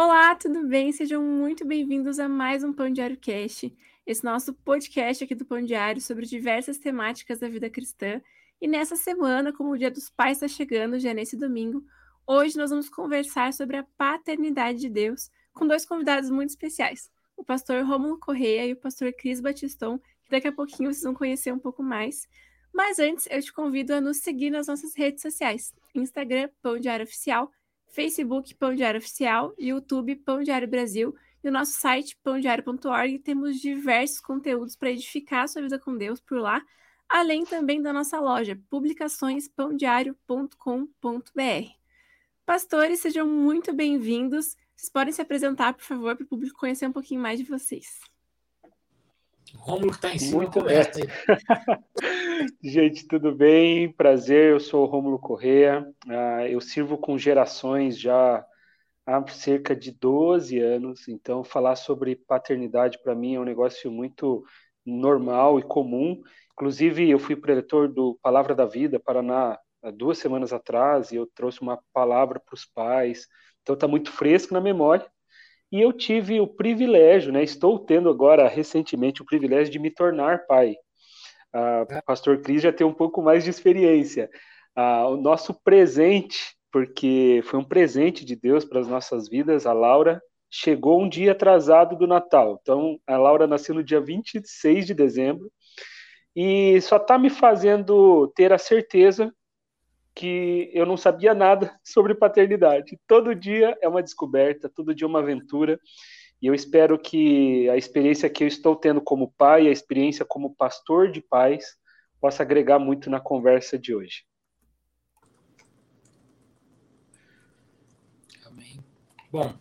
Olá, tudo bem? Sejam muito bem-vindos a mais um Pão Diário Cast, esse nosso podcast aqui do Pão Diário sobre diversas temáticas da vida cristã. E nessa semana, como o Dia dos Pais está chegando, já nesse domingo, hoje nós vamos conversar sobre a paternidade de Deus com dois convidados muito especiais, o pastor Rômulo Correia e o pastor Cris Batiston, que daqui a pouquinho vocês vão conhecer um pouco mais. Mas antes, eu te convido a nos seguir nas nossas redes sociais, Instagram, Pão Diário Oficial, Facebook Pão Diário Oficial, YouTube Pão Diário Brasil e o nosso site pãodiário.org. Temos diversos conteúdos para edificar a sua vida com Deus por lá, além também da nossa loja, publicaçõespãodiário.com.br. Pastores, sejam muito bem-vindos. Vocês podem se apresentar, por favor, para o público conhecer um pouquinho mais de vocês. Rômulo está em cima, Muito bem. Gente, tudo bem? Prazer, eu sou o Rômulo Correa. Uh, eu sirvo com gerações já há cerca de 12 anos, então falar sobre paternidade para mim é um negócio muito normal e comum. Inclusive, eu fui preletor do Palavra da Vida, Paraná, há duas semanas atrás, e eu trouxe uma palavra para os pais, então está muito fresco na memória. E eu tive o privilégio, né, estou tendo agora recentemente o privilégio de me tornar pai. Ah, o pastor Cris já tem um pouco mais de experiência. Ah, o nosso presente, porque foi um presente de Deus para as nossas vidas, a Laura chegou um dia atrasado do Natal. Então, a Laura nasceu no dia 26 de dezembro e só está me fazendo ter a certeza que eu não sabia nada sobre paternidade. Todo dia é uma descoberta, todo dia é uma aventura. E eu espero que a experiência que eu estou tendo como pai, a experiência como pastor de pais, possa agregar muito na conversa de hoje. Amém. Bom,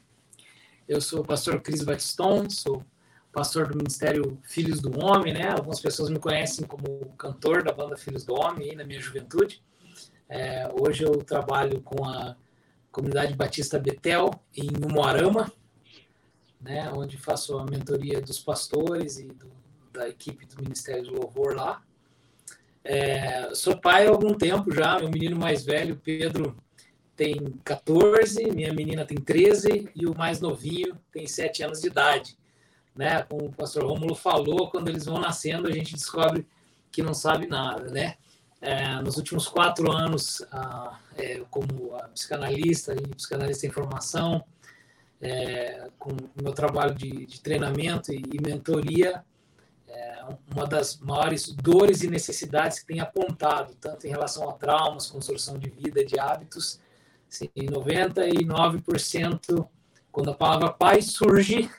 eu sou o pastor Cris Batiston, sou pastor do Ministério Filhos do Homem, né? Algumas pessoas me conhecem como cantor da banda Filhos do Homem aí na minha juventude. É, hoje eu trabalho com a comunidade Batista Betel em Umuarama, né, onde faço a mentoria dos pastores e do, da equipe do Ministério do Louvor lá. É, sou pai há algum tempo já, meu menino mais velho, Pedro, tem 14, minha menina tem 13 e o mais novinho tem 7 anos de idade. Né? Como o pastor Rômulo falou, quando eles vão nascendo, a gente descobre que não sabe nada, né? É, nos últimos quatro anos, ah, é, como psicanalista e psicanalista em formação, é, com o meu trabalho de, de treinamento e, e mentoria, é, uma das maiores dores e necessidades que tem apontado, tanto em relação a traumas, construção de vida, de hábitos, assim, 99%, quando a palavra paz surge,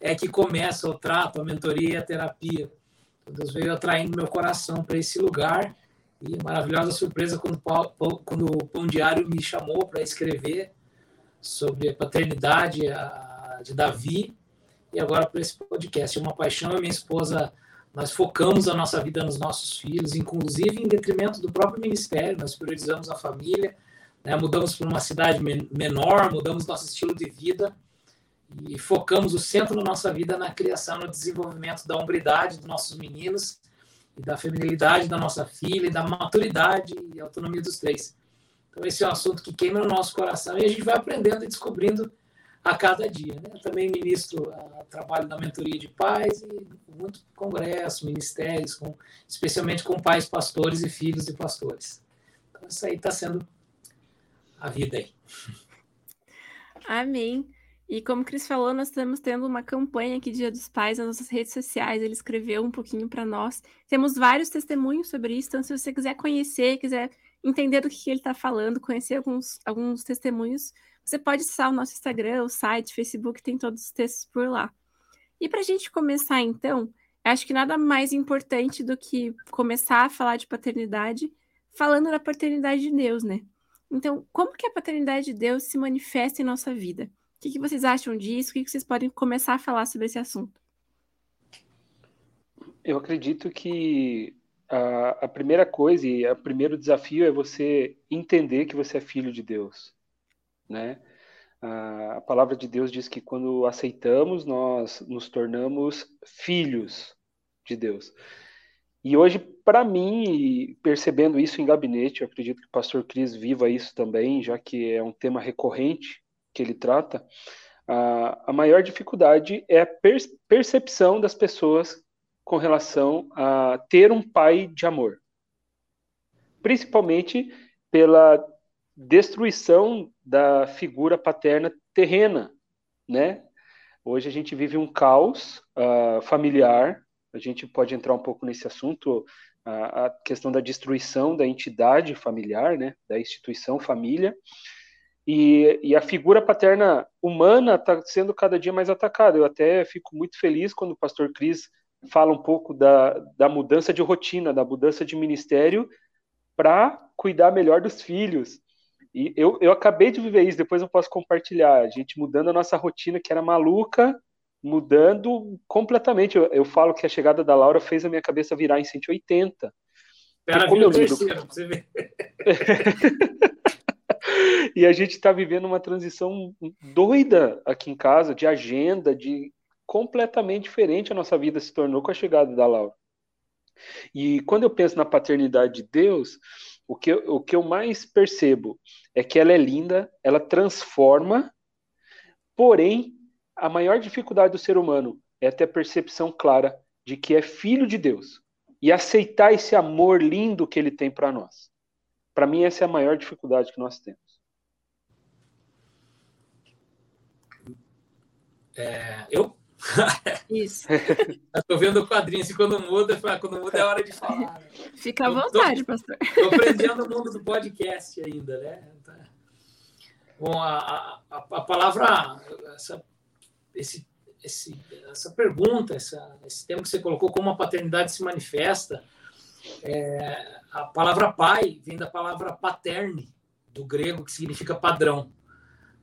é que começa o trato, a mentoria a terapia. Então, Deus veio atraindo meu coração para esse lugar e maravilhosa surpresa quando, quando o Pão Diário me chamou para escrever sobre a paternidade de Davi e agora para esse podcast. É uma paixão, minha esposa, nós focamos a nossa vida nos nossos filhos, inclusive em detrimento do próprio ministério, nós priorizamos a família, né? mudamos para uma cidade menor, mudamos nosso estilo de vida e focamos o centro da nossa vida na criação, no desenvolvimento da hombridade dos nossos meninos e da feminilidade da nossa filha, e da maturidade e autonomia dos três. Então, esse é um assunto que queima no nosso coração e a gente vai aprendendo e descobrindo a cada dia. Né? Também ministro uh, trabalho na mentoria de pais e muito congresso, ministérios, com, especialmente com pais pastores e filhos de pastores. Então, isso aí está sendo a vida aí. Amém. E como o Cris falou, nós estamos tendo uma campanha aqui Dia dos Pais nas nossas redes sociais. Ele escreveu um pouquinho para nós. Temos vários testemunhos sobre isso. Então, se você quiser conhecer, quiser entender do que ele está falando, conhecer alguns, alguns testemunhos, você pode acessar o nosso Instagram, o site, Facebook, tem todos os textos por lá. E para a gente começar, então, acho que nada mais importante do que começar a falar de paternidade falando da paternidade de Deus, né? Então, como que a paternidade de Deus se manifesta em nossa vida? Que, que vocês acham disso? O que, que vocês podem começar a falar sobre esse assunto? Eu acredito que a, a primeira coisa e o primeiro desafio é você entender que você é filho de Deus, né? A, a palavra de Deus diz que quando aceitamos, nós nos tornamos filhos de Deus. E hoje, para mim, percebendo isso em gabinete, eu acredito que o pastor Cris viva isso também, já que é um tema recorrente que ele trata, a, a maior dificuldade é a per, percepção das pessoas com relação a ter um pai de amor. Principalmente pela destruição da figura paterna terrena, né? Hoje a gente vive um caos uh, familiar, a gente pode entrar um pouco nesse assunto, a, a questão da destruição da entidade familiar, né, da instituição família, e, e, a figura paterna humana está sendo cada dia mais atacada. Eu até fico muito feliz quando o pastor Cris fala um pouco da, da mudança de rotina, da mudança de ministério para cuidar melhor dos filhos. E eu, eu acabei de viver isso, depois eu posso compartilhar. A gente mudando a nossa rotina, que era maluca, mudando completamente. Eu, eu falo que a chegada da Laura fez a minha cabeça virar em 180. Ela como eu lido... você ver. e a gente está vivendo uma transição doida aqui em casa, de agenda, de completamente diferente a nossa vida se tornou com a chegada da Laura. E quando eu penso na paternidade de Deus, o que, eu, o que eu mais percebo é que ela é linda, ela transforma, porém, a maior dificuldade do ser humano é ter a percepção clara de que é filho de Deus e aceitar esse amor lindo que ele tem para nós. Para mim, essa é a maior dificuldade que nós temos. É, eu isso. Estou vendo o quadrinho, assim, quando muda, quando muda é hora de falar. Fica à vontade, tô, pastor. Estou aprendendo o mundo do podcast ainda, né? Bom, a, a, a palavra, essa, esse, esse, essa pergunta, essa, esse tema que você colocou, como a paternidade se manifesta, é, a palavra pai vem da palavra paterne, do grego, que significa padrão.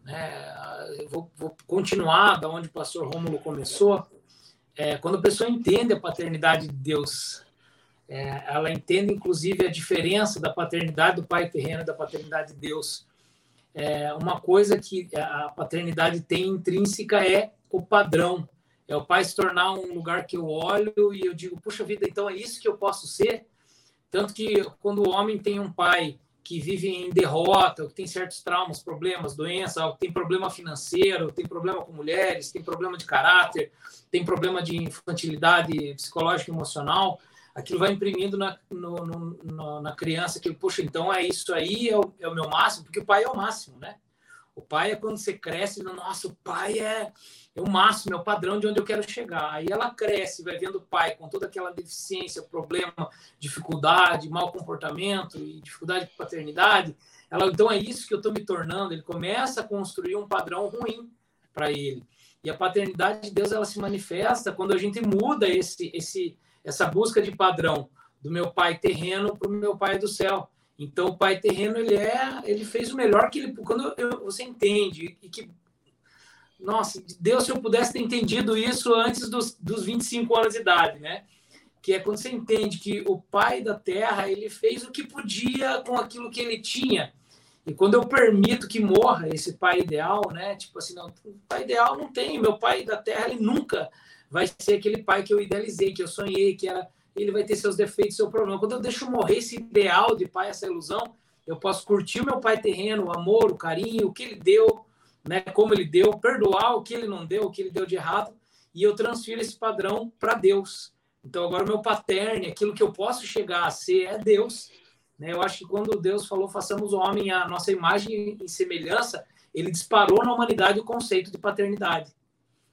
É, eu vou, vou, continuar da onde o pastor Rômulo começou. É, quando a pessoa entende a paternidade de Deus, é, ela entende inclusive a diferença da paternidade do pai terreno e da paternidade de Deus. É, uma coisa que a paternidade tem intrínseca é o padrão. É o pai se tornar um lugar que eu olho e eu digo, puxa vida, então é isso que eu posso ser? Tanto que quando o homem tem um pai que vivem em derrota, que tem certos traumas, problemas, doenças, que tem problema financeiro, tem problema com mulheres, tem problema de caráter, tem problema de infantilidade psicológica e emocional, aquilo vai imprimindo na, no, no, na criança que, poxa, então é isso aí, é o, é o meu máximo, porque o pai é o máximo, né? O pai é quando você cresce, nossa, o pai é, é o máximo, é o padrão de onde eu quero chegar. Aí ela cresce, vai vendo o pai com toda aquela deficiência, problema, dificuldade, mau comportamento e dificuldade de paternidade. Ela, então é isso que eu estou me tornando. Ele começa a construir um padrão ruim para ele. E a paternidade de Deus ela se manifesta quando a gente muda esse, esse, essa busca de padrão do meu pai terreno para o meu pai do céu. Então, o pai terreno, ele é, ele fez o melhor que ele... Quando eu, você entende e que... Nossa, Deus, se eu pudesse ter entendido isso antes dos, dos 25 anos de idade, né? Que é quando você entende que o pai da terra, ele fez o que podia com aquilo que ele tinha. E quando eu permito que morra esse pai ideal, né? Tipo assim, não, o pai ideal não tem. Meu pai da terra, ele nunca vai ser aquele pai que eu idealizei, que eu sonhei, que era ele vai ter seus defeitos, seu problema. Quando eu deixo morrer esse ideal de pai, essa ilusão, eu posso curtir o meu pai terreno, o amor, o carinho, o que ele deu, né, como ele deu, perdoar o que ele não deu, o que ele deu de errado, e eu transfiro esse padrão para Deus. Então agora meu paterno, aquilo que eu posso chegar a ser é Deus. Né? Eu acho que quando Deus falou façamos o homem a nossa imagem e semelhança, ele disparou na humanidade o conceito de paternidade.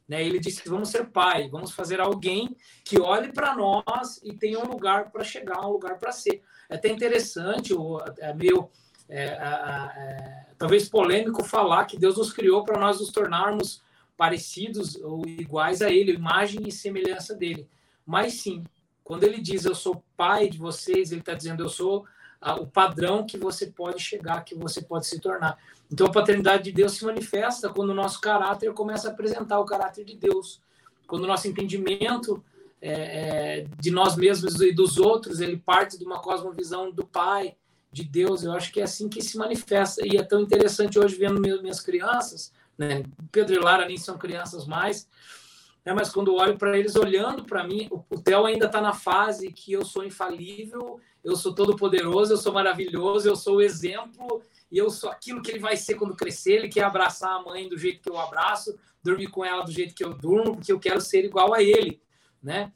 Né? Ele disse que vamos ser pai, vamos fazer alguém que olhe para nós e tenha um lugar para chegar, um lugar para ser. É até interessante, é meio é, é, talvez polêmico falar que Deus nos criou para nós nos tornarmos parecidos ou iguais a Ele, imagem e semelhança dele. Mas sim, quando ele diz eu sou pai de vocês, ele está dizendo eu sou o padrão que você pode chegar, que você pode se tornar. Então, a paternidade de Deus se manifesta quando o nosso caráter começa a apresentar o caráter de Deus, quando o nosso entendimento é, é, de nós mesmos e dos outros ele parte de uma cosmovisão do Pai, de Deus. Eu acho que é assim que se manifesta. E é tão interessante hoje vendo minhas crianças, né? Pedro e Lara nem são crianças mais, né? mas quando olho para eles olhando para mim, o, o Theo ainda está na fase que eu sou infalível, eu sou todo poderoso, eu sou maravilhoso, eu sou o exemplo e eu sou aquilo que ele vai ser quando crescer. Ele quer abraçar a mãe do jeito que eu abraço, dormir com ela do jeito que eu durmo, porque eu quero ser igual a ele, né?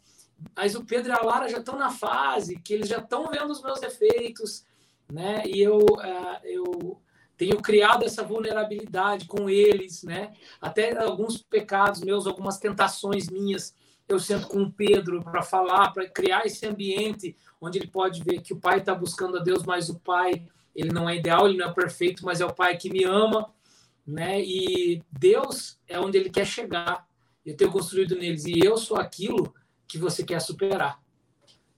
Mas o Pedro e a Lara já estão na fase que eles já estão vendo os meus defeitos, né? E eu, uh, eu tenho criado essa vulnerabilidade com eles, né? Até alguns pecados meus, algumas tentações minhas, eu sento com o Pedro para falar, para criar esse ambiente onde ele pode ver que o pai está buscando a Deus, mas o pai ele não é ideal, ele não é perfeito, mas é o pai que me ama, né? E Deus é onde ele quer chegar. Eu tenho construído neles e eu sou aquilo que você quer superar.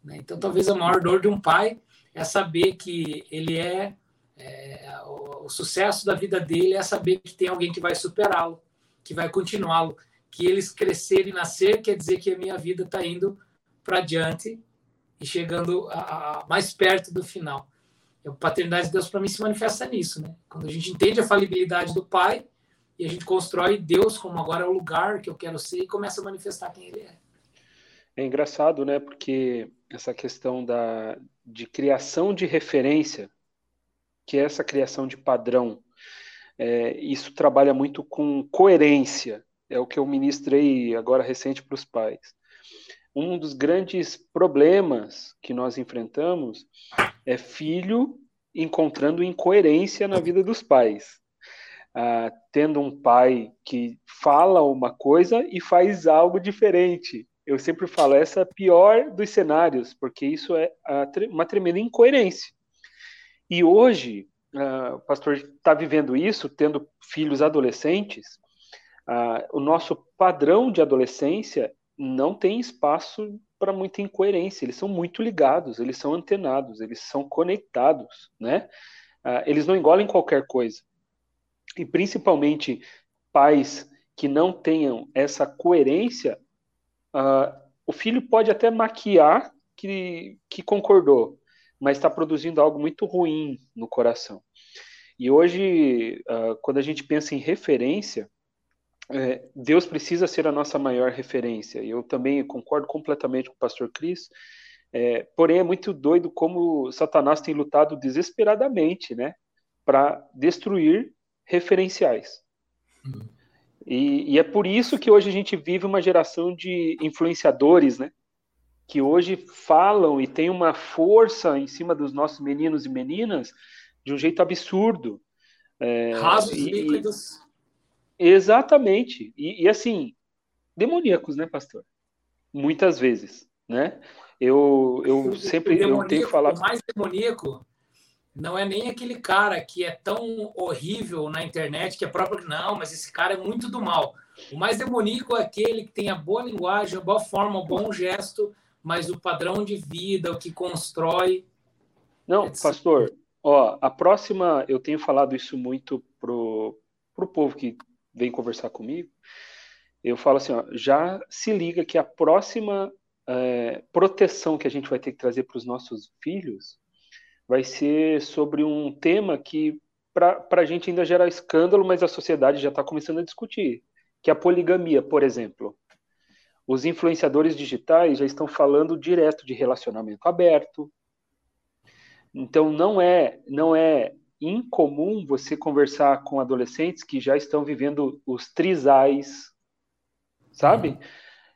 Né? Então, talvez a maior dor de um pai é saber que ele é, é o, o, sucesso da vida dele é saber que tem alguém que vai superá-lo, que vai continuá-lo, que eles crescerem e nascer quer dizer que a minha vida está indo para diante e chegando a, a, mais perto do final. A paternidade de Deus para mim se manifesta nisso, né? Quando a gente entende a falibilidade do Pai e a gente constrói Deus como agora é o lugar que eu quero ser e começa a manifestar quem Ele é. É engraçado, né? Porque essa questão da, de criação de referência, que é essa criação de padrão, é, isso trabalha muito com coerência. É o que eu ministrei agora recente para os pais. Um dos grandes problemas que nós enfrentamos é filho encontrando incoerência na vida dos pais. Ah, tendo um pai que fala uma coisa e faz algo diferente eu sempre falo, essa é a pior dos cenários, porque isso é uma tremenda incoerência. E hoje, uh, o pastor está vivendo isso, tendo filhos adolescentes, uh, o nosso padrão de adolescência não tem espaço para muita incoerência. Eles são muito ligados, eles são antenados, eles são conectados, né? Uh, eles não engolem qualquer coisa. E principalmente pais que não tenham essa coerência Uh, o filho pode até maquiar que, que concordou, mas está produzindo algo muito ruim no coração. E hoje, uh, quando a gente pensa em referência, é, Deus precisa ser a nossa maior referência. Eu também concordo completamente com o pastor Cris. É, porém, é muito doido como Satanás tem lutado desesperadamente né, para destruir referenciais. Uhum. E, e, é por isso que hoje a gente vive uma geração de influenciadores, né? Que hoje falam e têm uma força em cima dos nossos meninos e meninas de um jeito absurdo. É, Rasos e, líquidos. Exatamente. E, e, assim, demoníacos, né, pastor? Muitas vezes, né? Eu, eu sempre eu tenho falado. O mais demoníaco não é nem aquele cara que é tão horrível na internet que é próprio. Não, mas esse cara é muito do mal. O mais demoníaco é aquele que tem a boa linguagem, a boa forma, o bom gesto, mas o padrão de vida, o que constrói. Não, pastor, ó, a próxima, eu tenho falado isso muito pro, pro povo que vem conversar comigo. Eu falo assim, ó, já se liga que a próxima é, proteção que a gente vai ter que trazer para os nossos filhos vai ser sobre um tema que para a gente ainda gera escândalo, mas a sociedade já está começando a discutir, que é a poligamia, por exemplo. Os influenciadores digitais já estão falando direto de relacionamento aberto. Então não é não é incomum você conversar com adolescentes que já estão vivendo os trisais, sabe? Uhum.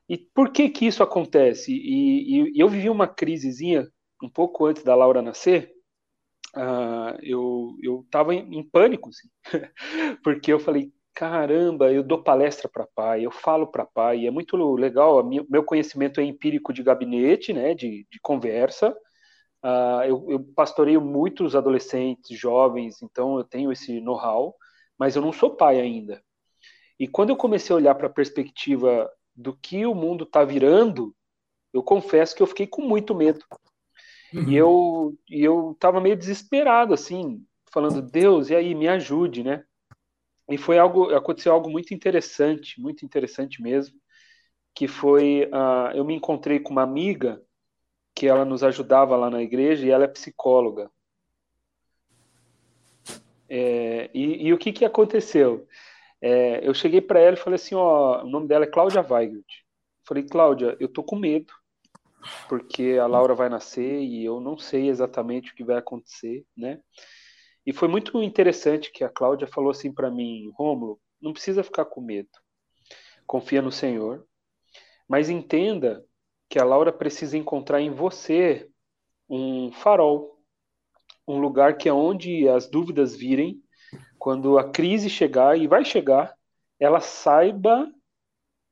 E por que que isso acontece? E, e, e eu vivi uma crisezinha um pouco antes da Laura nascer, uh, eu estava em, em, pânico, assim, porque eu falei caramba, eu dou palestra para pai, eu falo para pai, é muito legal. Minha, meu conhecimento é empírico de gabinete, né, de, de conversa. Uh, eu, eu pastoreio muitos adolescentes, jovens, então eu tenho esse know-how, mas eu não sou pai ainda. E quando eu comecei a olhar para a perspectiva do que o mundo está virando, eu confesso que eu fiquei com muito medo. Uhum. E eu e eu tava meio desesperado assim, falando: "Deus, e aí, me ajude, né?" E foi algo, aconteceu algo muito interessante, muito interessante mesmo, que foi, uh, eu me encontrei com uma amiga que ela nos ajudava lá na igreja e ela é psicóloga. É, e, e, o que que aconteceu? É, eu cheguei para ela e falei assim, ó, o nome dela é Cláudia Weigert. falei, Cláudia, eu tô com medo, porque a Laura vai nascer e eu não sei exatamente o que vai acontecer, né? E foi muito interessante que a Cláudia falou assim para mim, Rômulo, não precisa ficar com medo. Confia no Senhor, mas entenda que a Laura precisa encontrar em você um farol, um lugar que é onde as dúvidas virem, quando a crise chegar e vai chegar, ela saiba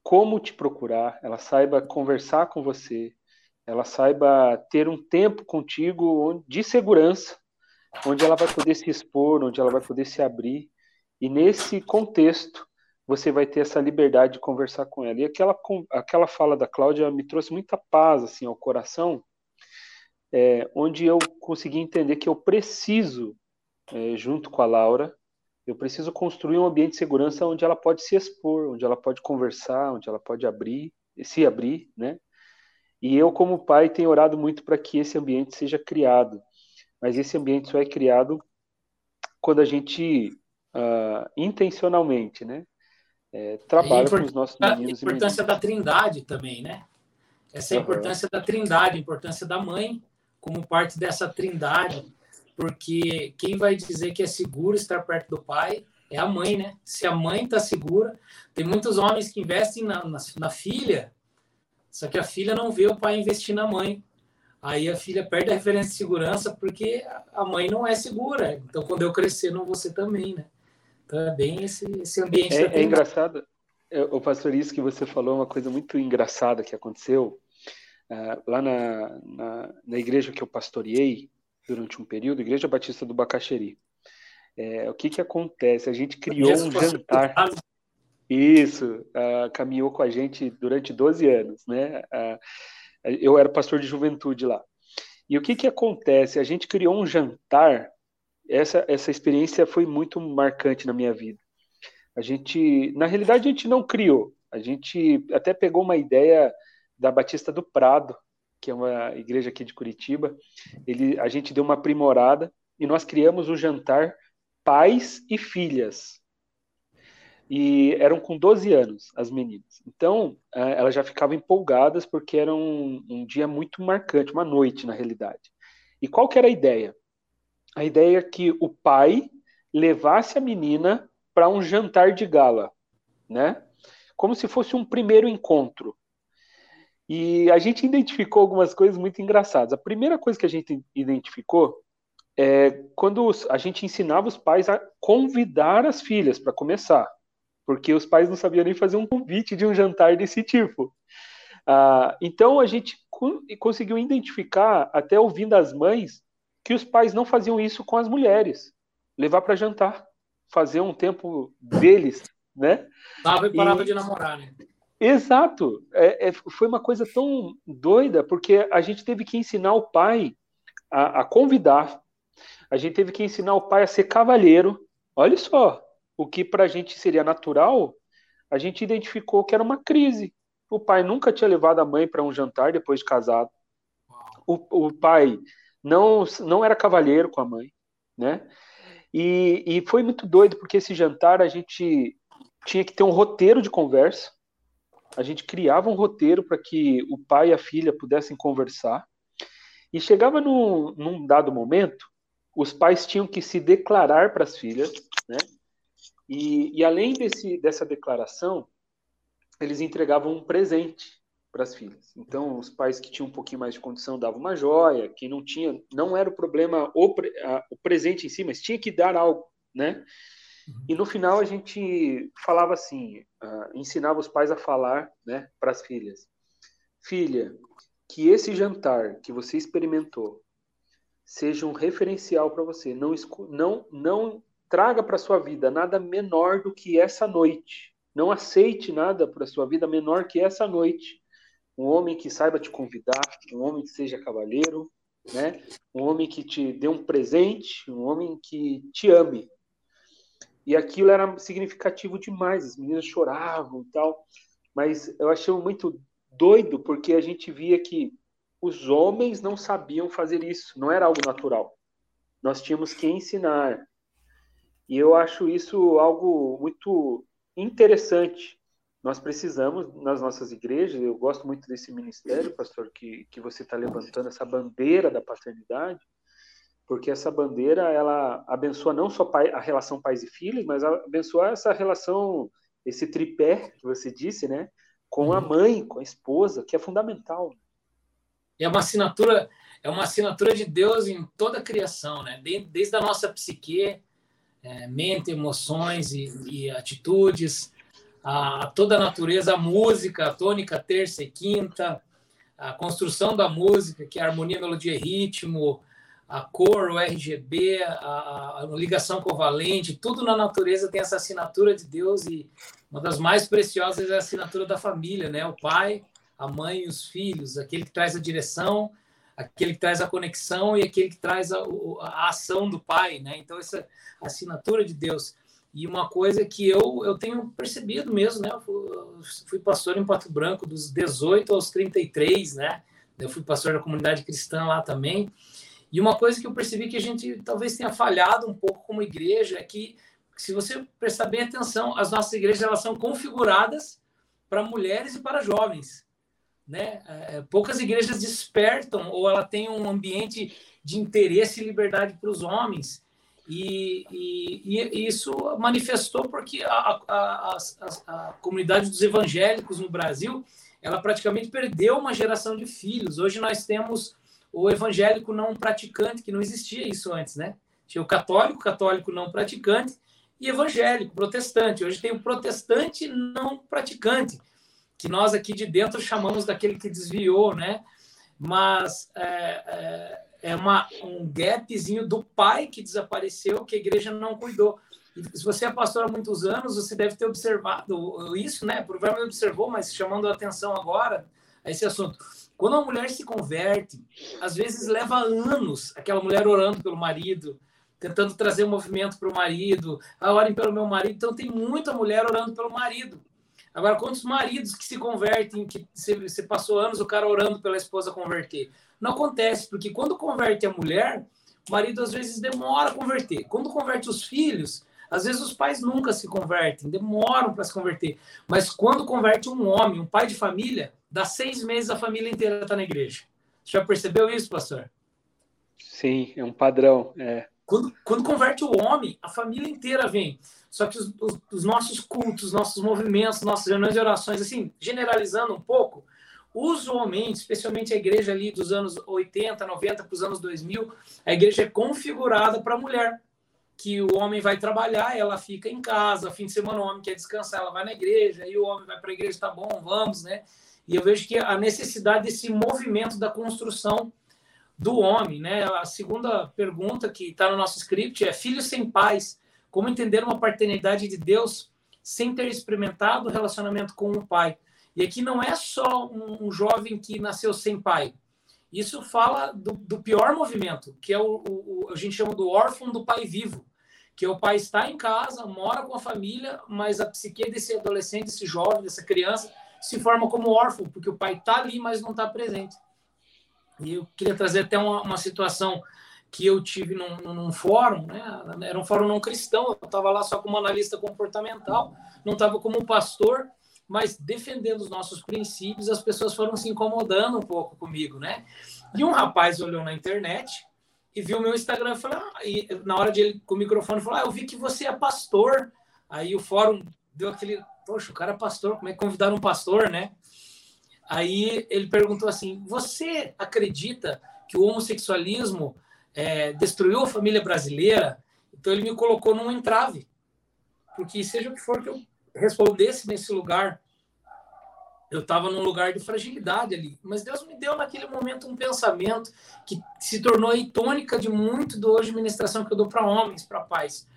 como te procurar, ela saiba conversar com você, ela saiba ter um tempo contigo de segurança, onde ela vai poder se expor, onde ela vai poder se abrir. E nesse contexto, você vai ter essa liberdade de conversar com ela. E aquela, aquela fala da Cláudia me trouxe muita paz assim ao coração, é, onde eu consegui entender que eu preciso, é, junto com a Laura, eu preciso construir um ambiente de segurança onde ela pode se expor, onde ela pode conversar, onde ela pode abrir, se abrir, né? E eu, como pai, tenho orado muito para que esse ambiente seja criado. Mas esse ambiente só é criado quando a gente uh, intencionalmente, né? É, trabalha com os nossos meninos A importância da trindade também, né? Essa é a importância uhum. da trindade, a importância da mãe como parte dessa trindade porque quem vai dizer que é seguro estar perto do pai é a mãe, né? Se a mãe está segura, tem muitos homens que investem na, na, na, filha, só que a filha não vê o pai investir na mãe. Aí a filha perde a referência de segurança porque a mãe não é segura. Então, quando eu crescer, não vou ser também, né? Então, é bem esse, esse ambiente. É, é engraçado. É, o pastor, isso que você falou é uma coisa muito engraçada que aconteceu. Uh, lá na, na, na igreja que eu pastoreei, durante um período, Igreja Batista do Bacaxeri. É, o que que acontece? A gente criou um jantar. Isso, uh, caminhou com a gente durante 12 anos, né? Uh, eu era pastor de juventude lá. E o que que acontece? A gente criou um jantar. Essa essa experiência foi muito marcante na minha vida. A gente, na realidade, a gente não criou. A gente até pegou uma ideia da Batista do Prado, que é uma igreja aqui de Curitiba, ele, a gente deu uma aprimorada e nós criamos o jantar pais e filhas. E eram com 12 anos as meninas. Então, é, elas já ficavam empolgadas porque era um, um dia muito marcante, uma noite na realidade. E qual que era a ideia? A ideia é que o pai levasse a menina para um jantar de gala, né? Como se fosse um primeiro encontro. E a gente identificou algumas coisas muito engraçadas. A primeira coisa que a gente identificou é quando a gente ensinava os pais a convidar as filhas para começar, porque os pais não sabiam nem fazer um convite de um jantar desse tipo. Ah, então a gente conseguiu identificar, até ouvindo as mães, que os pais não faziam isso com as mulheres, levar para jantar, fazer um tempo deles, né? Tava e parava e... de namorar, né? Exato. É, é, foi uma coisa tão doida, porque a gente teve que ensinar o pai a, a, convidar, a gente teve que ensinar o pai a ser cavalheiro. Olha só, o que para a gente seria natural, a gente identificou que era uma crise. O pai nunca tinha levado a mãe para um jantar depois de casado. O, o pai não, não era cavalheiro com a mãe, né? E, e foi muito doido, porque esse jantar a gente tinha que ter um roteiro de conversa a gente criava um roteiro para que o pai e a filha pudessem conversar. E chegava num, num dado momento, os pais tinham que se declarar para as filhas, né? E, e além desse, dessa declaração, eles entregavam um presente para as filhas. Então, os pais que tinham um pouquinho mais de condição davam uma joia, quem não tinha, não era o problema o, a, o presente em si, mas tinha que dar algo, né? E no final a gente falava assim, uh, ensinava os pais a falar, né, para as filhas: Filha, que esse jantar que você experimentou seja um referencial para você. Não, não, não traga para sua vida nada menor do que essa noite. Não aceite nada para sua vida menor que essa noite. Um homem que saiba te convidar, um homem que seja cavalheiro, né? Um homem que te dê um presente, um homem que te ame, e aquilo era significativo demais, as meninas choravam e tal. Mas eu achei muito doido porque a gente via que os homens não sabiam fazer isso, não era algo natural. Nós tínhamos que ensinar. E eu acho isso algo muito interessante. nós precisamos, nas nossas igrejas, eu gosto muito desse ministério, pastor, que, que você está levantando, essa bandeira da paternidade, porque essa bandeira, ela abençoa não só a relação pais e filhos, mas abençoa essa relação, esse tripé que você disse, né? Com a uhum. mãe, com a esposa, que é fundamental. É uma assinatura, é uma assinatura de Deus em toda a criação, né? Desde a nossa psique, é, mente, emoções e, e atitudes, a, toda a natureza, a música, a tônica, terça e quinta, a construção da música, que é a harmonia, melodia e ritmo, a cor, o RGB, a, a, ligação covalente, tudo na natureza tem essa assinatura de Deus e uma das mais preciosas é a assinatura da família, né? O pai, a mãe e os filhos, aquele que traz a direção, aquele que traz a conexão e aquele que traz a, a ação do pai, né? Então essa assinatura de Deus. E uma coisa que eu, eu tenho percebido mesmo, né? Eu fui pastor em Pato Branco dos 18 aos 33, né? Eu fui pastor da comunidade cristã lá também. E uma coisa que eu percebi que a gente talvez tenha falhado um pouco como igreja é que, se você prestar bem atenção, as nossas igrejas elas são configuradas para mulheres e para jovens. Né? É, poucas igrejas despertam ou ela tem um ambiente de interesse e liberdade para os homens. E, e, e, isso manifestou porque a, a, a, a, comunidade dos evangélicos no Brasil ela praticamente perdeu uma geração de filhos. Hoje nós temos o evangélico não praticante, que não existia isso antes, né? Tinha o católico, católico não praticante, e evangélico, protestante. Hoje tem o protestante não praticante, que nós aqui de dentro chamamos daquele que desviou, né? Mas é, é, é uma, um gapzinho do pai que desapareceu, que a igreja não cuidou. E se você é pastor há muitos anos, você deve ter observado isso, né? Provavelmente observou, mas chamando a atenção agora a esse assunto. Quando uma mulher se converte, às vezes leva anos aquela mulher orando pelo marido, tentando trazer movimento para o marido, ah, orem pelo meu marido. Então, tem muita mulher orando pelo marido. Agora, quantos maridos que se convertem, que você passou anos o cara orando pela esposa converter? Não acontece, porque quando converte a mulher, o marido às vezes demora a converter. Quando converte os filhos, às vezes os pais nunca se convertem, demoram para se converter. Mas quando converte um homem, um pai de família, dá seis meses a família inteira está na igreja. Já percebeu isso, pastor? Sim, é um padrão. É. Quando, quando converte o homem, a família inteira vem. Só que os, os, os nossos cultos, nossos movimentos, nossas reuniões de orações, assim, generalizando um pouco, usualmente, especialmente a igreja ali dos anos 80, 90 para os anos 2000, a igreja é configurada para a mulher. Que o homem vai trabalhar, ela fica em casa, fim de semana o homem quer descansar, ela vai na igreja, aí o homem vai para a igreja, tá bom, vamos, né? E eu vejo que a necessidade desse movimento da construção do homem, né? A segunda pergunta que está no nosso script é: filhos sem pais, como entender uma paternidade de Deus sem ter experimentado o relacionamento com o pai? E aqui não é só um, um jovem que nasceu sem pai. Isso fala do, do pior movimento, que é o, o, a gente chama do órfão do pai vivo, que o pai está em casa, mora com a família, mas a psique desse adolescente, desse jovem, dessa criança, se forma como órfão, porque o pai está ali, mas não está presente. E eu queria trazer até uma, uma situação que eu tive num, num, fórum, né? era um fórum não cristão, eu estava lá só como analista comportamental, não estava como pastor, mas defendendo os nossos princípios, as pessoas foram se incomodando um pouco comigo, né? E um rapaz olhou na internet e viu meu Instagram e falou, ah, e na hora de ele com o microfone falou, ah, eu vi que você é pastor. Aí o fórum deu aquele, poxa, o cara é pastor, como é que convidaram um pastor, né? Aí ele perguntou assim: Você acredita que o homossexualismo é, destruiu a família brasileira? Então ele me colocou num entrave. Porque seja o que for que eu respondesse nesse lugar, eu estava num lugar de fragilidade ali. Mas Deus me deu naquele momento um pensamento que se tornou aí tônica de muito do hoje ministração que eu dou para homens, para pais.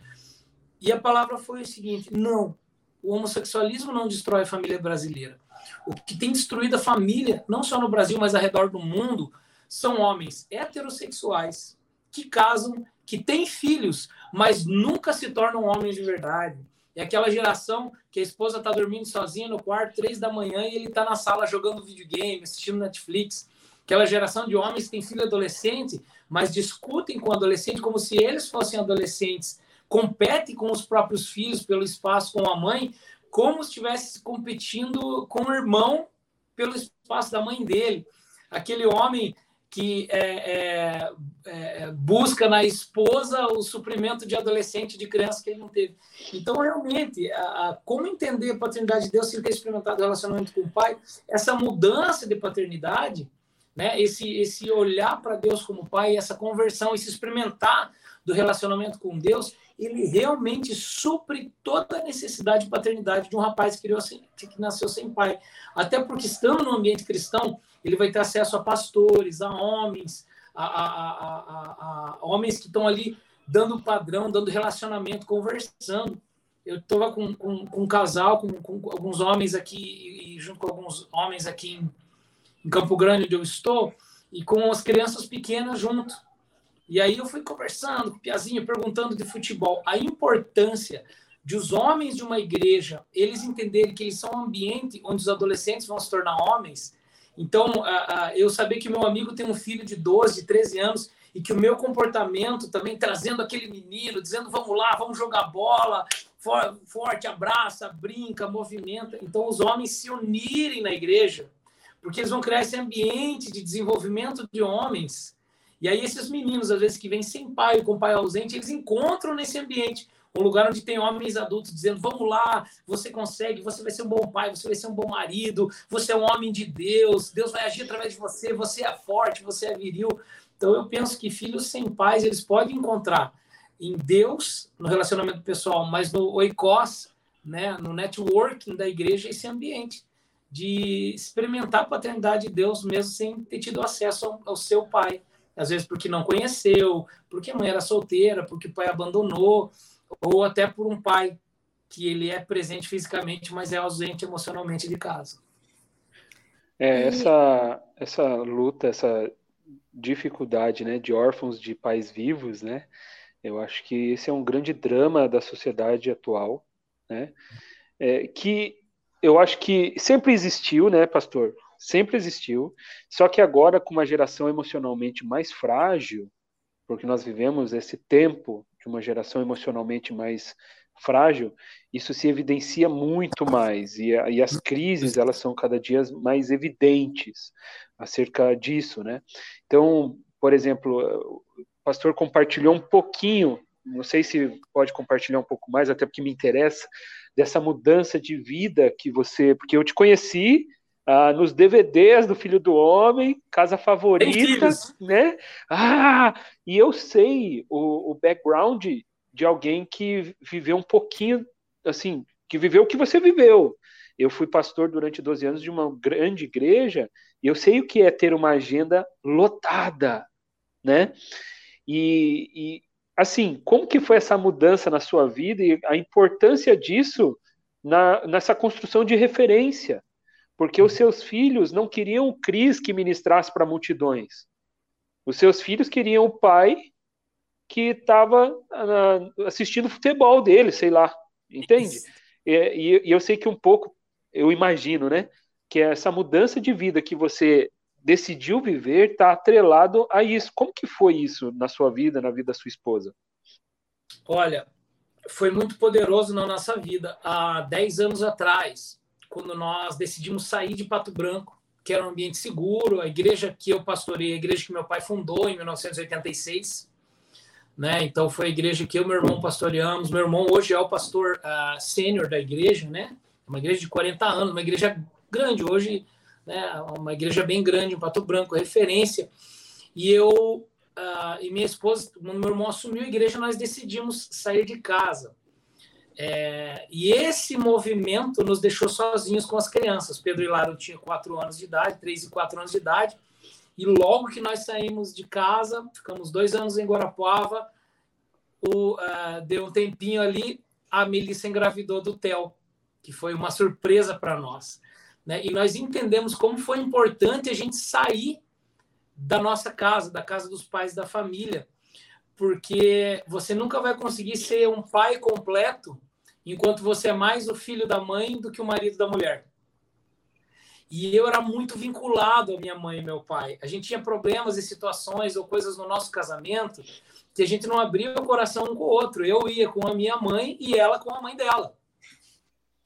E a palavra foi o seguinte: não, o homossexualismo não destrói a família brasileira. O que tem destruído a família, não só no Brasil, mas ao redor do mundo, são homens heterossexuais que casam, que têm filhos, mas nunca se tornam homens de verdade. É aquela geração que a esposa está dormindo sozinha no quarto, três da manhã, e ele está na sala jogando videogame, assistindo Netflix. Aquela geração de homens que tem filho adolescente, mas discutem com o adolescente como se eles fossem adolescentes, competem com os próprios filhos pelo espaço com a mãe, como se estivesse competindo com o irmão pelo espaço da mãe dele. Aquele homem que é, é, é, busca na esposa o suprimento de adolescente, de criança que ele não teve. Então, realmente, a, a, como entender a paternidade de Deus sem ter experimentado o relacionamento com o pai, essa mudança de paternidade, né, esse, esse olhar para Deus como pai, essa conversão, esse experimentar do relacionamento com Deus, ele realmente supre toda a necessidade de paternidade de um rapaz que, criou, que nasceu sem pai. Até porque, estando no ambiente cristão, ele vai ter acesso a pastores, a homens, a, a, a, a homens que estão ali dando padrão, dando relacionamento, conversando. Eu estava com, com, com, um casal, com, com, alguns homens aqui, e junto com alguns homens aqui em, em Campo Grande, onde eu estou, e com as crianças pequenas junto. E aí eu fui conversando com o Piazinho, perguntando de futebol. A importância de os homens de uma igreja, eles entenderem que eles são um ambiente onde os adolescentes vão se tornar homens, então, eu saber que meu amigo tem um filho de 12, 13 anos e que o meu comportamento também trazendo aquele menino, dizendo vamos lá, vamos jogar bola, forte, abraça, brinca, movimenta. Então, os homens se unirem na igreja, porque eles vão criar esse ambiente de desenvolvimento de homens. E aí, esses meninos, às vezes, que vêm sem pai, com pai ausente, eles encontram nesse ambiente um lugar onde tem homens adultos dizendo: vamos lá, você consegue, você vai ser um bom pai, você vai ser um bom marido, você é um homem de Deus, Deus vai agir através de você, você é forte, você é viril. Então eu penso que filhos sem pais eles podem encontrar em Deus, no relacionamento pessoal, mas no oikos, né, no networking da igreja, esse ambiente de experimentar a paternidade de Deus mesmo sem ter tido acesso ao, ao seu pai. Às vezes porque não conheceu, porque a mãe era solteira, porque o pai abandonou ou até por um pai que ele é presente fisicamente, mas é ausente emocionalmente de casa. É, essa, essa luta, essa dificuldade né, de órfãos de pais vivos, né, eu acho que esse é um grande drama da sociedade atual, né, é, que eu acho que sempre existiu, né, pastor? Sempre existiu, só que agora com uma geração emocionalmente mais frágil, porque nós vivemos esse tempo de uma geração emocionalmente mais frágil, isso se evidencia muito mais e, e, as crises elas são cada dia mais evidentes acerca disso, né? Então, por exemplo, o pastor compartilhou um pouquinho, não sei se pode compartilhar um pouco mais, até porque me interessa dessa mudança de vida que você, porque eu te conheci ah, nos DVDs do Filho do Homem, Casa Favorita, né? Ah, e eu sei o, o background de alguém que viveu um pouquinho, assim, que viveu o que você viveu. Eu fui pastor durante 12 anos de uma grande igreja e eu sei o que é ter uma agenda lotada, né? E, e assim, como que foi essa mudança na sua vida e a importância disso na, nessa construção de referência? Porque os seus filhos não queriam o Cris que ministrasse para multidões. Os seus filhos queriam o pai que estava uh, assistindo futebol dele, sei lá, entende? E, e, e eu sei que um pouco, eu imagino, né, que essa mudança de vida que você decidiu viver está atrelado a isso. Como que foi isso na sua vida, na vida da sua esposa? Olha, foi muito poderoso na nossa vida. Há 10 anos atrás, quando nós decidimos sair de Pato Branco, que era um ambiente seguro, a igreja que eu pastorei, a igreja que meu pai fundou em 1986, né? Então foi a igreja que eu e meu irmão pastoreamos. Meu irmão hoje é o pastor uh, sênior da igreja, né? Uma igreja de 40 anos, uma igreja grande hoje, né? Uma igreja bem grande em Pato Branco, referência. E eu uh, e minha esposa, quando meu irmão assumiu a igreja, nós decidimos sair de casa. É, e esse movimento nos deixou sozinhos com as crianças. Pedro Hilaro tinha quatro anos de idade, três e quatro anos de idade, e logo que nós saímos de casa, ficamos dois anos em Guarapuava, o, uh, deu um tempinho ali, a Melissa engravidou do Theo, que foi uma surpresa para nós. Né? E nós entendemos como foi importante a gente sair da nossa casa, da casa dos pais da família, porque você nunca vai conseguir ser um pai completo enquanto você é mais o filho da mãe do que o marido da mulher. E eu era muito vinculado à minha mãe e meu pai. A gente tinha problemas e situações ou coisas no nosso casamento que a gente não abria o coração um com o outro. Eu ia com a minha mãe e ela com a mãe dela.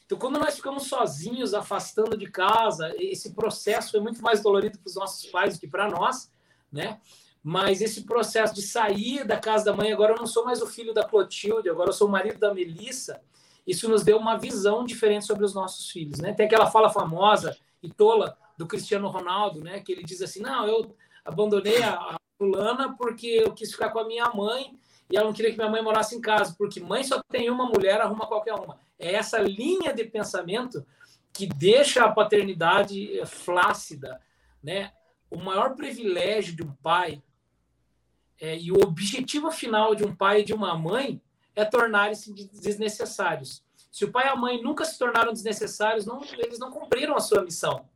Então, quando nós ficamos sozinhos, afastando de casa, esse processo foi muito mais dolorido para os nossos pais do que para nós, né? Mas esse processo de sair da casa da mãe, agora eu não sou mais o filho da Clotilde, agora eu sou o marido da Melissa, isso nos deu uma visão diferente sobre os nossos filhos, né? Tem aquela fala famosa e tola do Cristiano Ronaldo, né? Que ele diz assim: não, eu abandonei a, fulana porque eu quis ficar com a minha mãe e ela não queria que minha mãe morasse em casa, porque mãe só tem uma mulher, arruma qualquer uma. É essa linha de pensamento que deixa a paternidade flácida, né? O maior privilégio de um pai é, e o objetivo final de um pai e de uma mãe é tornarem-se desnecessários. Se o pai e a mãe nunca se tornaram desnecessários, não, eles não cumpriram a sua missão.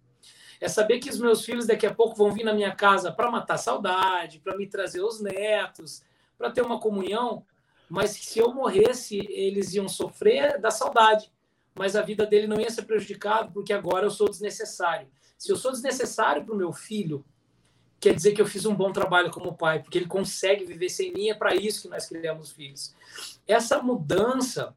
É saber que os meus filhos daqui a pouco vão vir na minha casa para matar saudade, para me trazer os netos, para ter uma comunhão, mas se eu morresse, eles iam sofrer da saudade, mas a vida dele não ia ser prejudicada porque agora eu sou desnecessário. Se eu sou desnecessário para o meu filho, quer dizer que eu fiz um bom trabalho como pai, porque ele consegue viver sem mim, é para isso que nós criamos filhos. Essa mudança